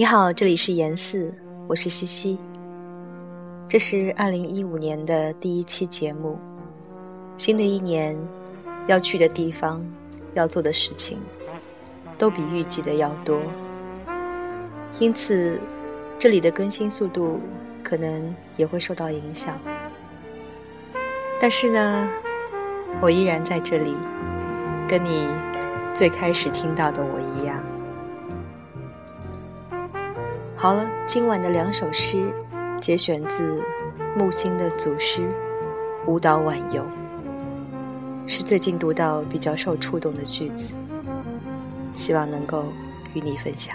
你好，这里是严四，我是西西。这是二零一五年的第一期节目。新的一年，要去的地方，要做的事情，都比预计的要多。因此，这里的更新速度可能也会受到影响。但是呢，我依然在这里，跟你最开始听到的我一样。好了，今晚的两首诗节选自木心的祖诗《舞蹈晚游》，是最近读到比较受触动的句子，希望能够与你分享。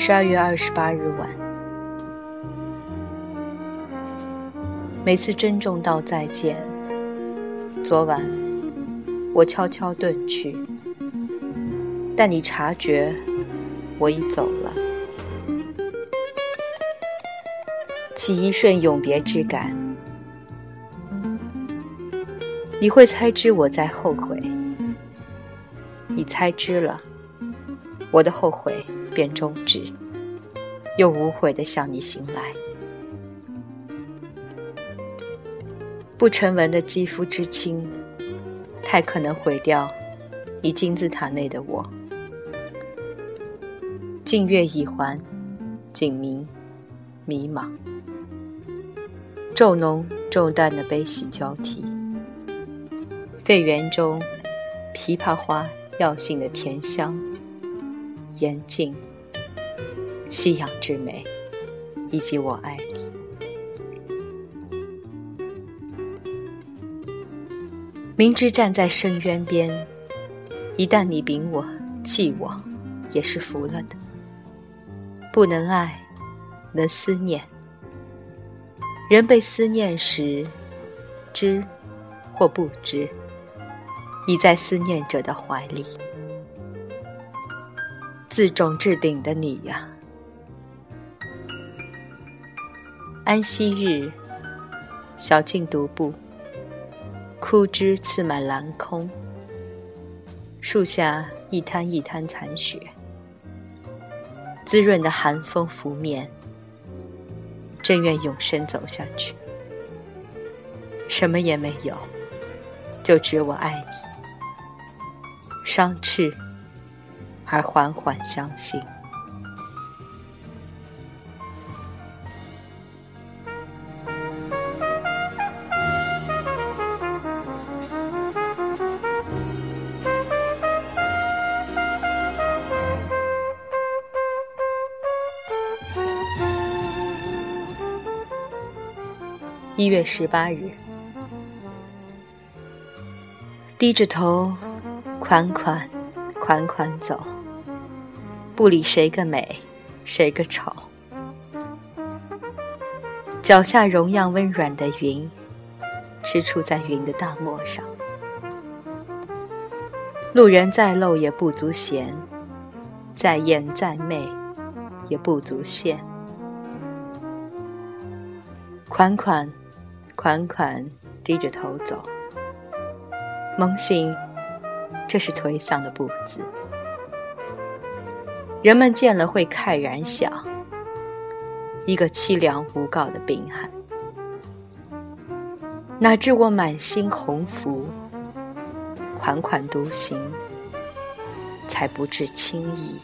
十二月二十八日晚，每次珍重道再见。昨晚我悄悄遁去，但你察觉我已走了，起一瞬永别之感。你会猜知我在后悔，你猜知了，我的后悔。便终止，又无悔的向你醒来。不成文的肌肤之亲，太可能毁掉你金字塔内的我。静月已还，景明，迷茫，骤浓骤淡的悲喜交替。废园中，枇杷花药性的甜香，严静。夕阳之美，以及我爱你。明知站在深渊边，一旦你禀我弃我，也是服了的。不能爱，能思念。人被思念时，知或不知，已在思念者的怀里。自重至顶的你呀！安息日，小径独步，枯枝刺满蓝空。树下一滩一滩残雪，滋润的寒风拂面。真愿永生走下去，什么也没有，就只我爱你。伤翅，而缓缓相信。一月十八日，低着头，款款款款走，不理谁个美，谁个丑。脚下容样温软的云，吃处在云的大漠上。路人再陋也不足嫌，再艳再媚也不足羡。款款。款款低着头走，梦醒这是颓丧的步子。人们见了会慨然想，一个凄凉无告的病寒。哪知我满心鸿福，款款独行，才不至轻易。